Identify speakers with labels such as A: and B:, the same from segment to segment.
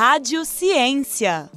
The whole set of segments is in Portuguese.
A: Rádio Ciência.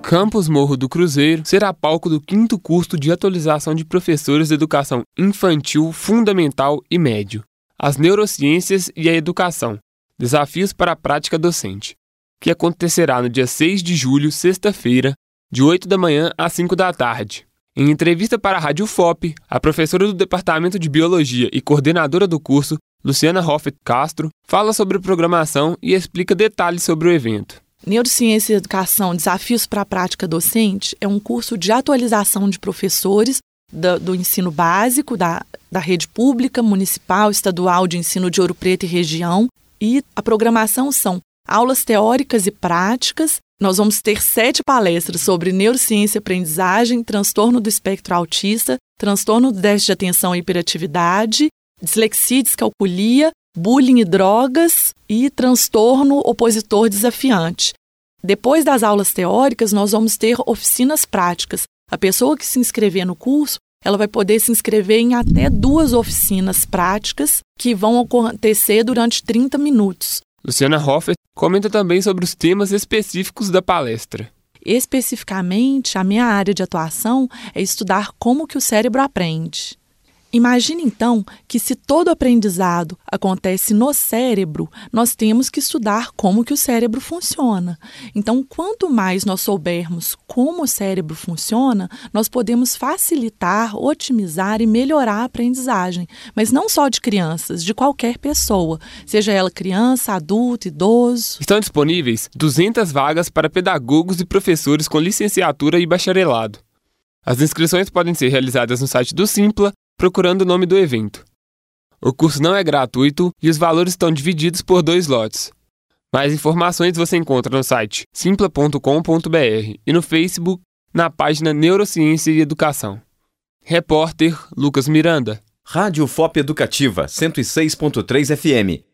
B: Campus Morro do Cruzeiro será palco do quinto curso de atualização de professores de educação infantil, fundamental e médio, as neurociências e a educação, desafios para a prática docente, que acontecerá no dia 6 de julho, sexta-feira, de 8 da manhã às 5 da tarde. Em entrevista para a Rádio FOP, a professora do Departamento de Biologia e coordenadora do curso, Luciana Hoffet Castro, fala sobre programação e explica detalhes sobre o evento.
C: Neurociência e Educação Desafios para a Prática Docente é um curso de atualização de professores do, do, ensino básico, da, da rede pública, municipal, estadual de ensino de Ouro Preto e região. E a programação são aulas teóricas e práticas. Nós vamos ter sete palestras sobre neurociência e aprendizagem, transtorno do espectro autista, transtorno do déficit de atenção e hiperatividade, dislexia e descalculia, bullying e drogas e transtorno opositor desafiante. Depois das aulas teóricas, nós vamos ter oficinas práticas. A pessoa que se inscrever no curso, ela vai poder se inscrever em até duas oficinas práticas que vão acontecer durante 30 minutos.
B: Luciana Hoffert comenta também sobre os temas específicos da palestra.
C: Especificamente, a minha área de atuação é estudar como que o cérebro aprende. Imagine então que se todo aprendizado acontece no cérebro, nós temos que estudar como que o cérebro funciona. Então, quanto mais nós soubermos como o cérebro funciona, nós podemos facilitar, otimizar e melhorar a aprendizagem, mas não só de crianças, de qualquer pessoa, seja ela criança, adulto, idoso.
B: Estão disponíveis 200 vagas para pedagogos e professores com licenciatura e bacharelado. As inscrições podem ser realizadas no site do Simpla procurando o nome do evento. O curso não é gratuito e os valores estão divididos por dois lotes. Mais informações você encontra no site simpla.com.br e no Facebook na página Neurociência e Educação. Repórter Lucas Miranda.
D: Rádio FOP Educativa 106.3 FM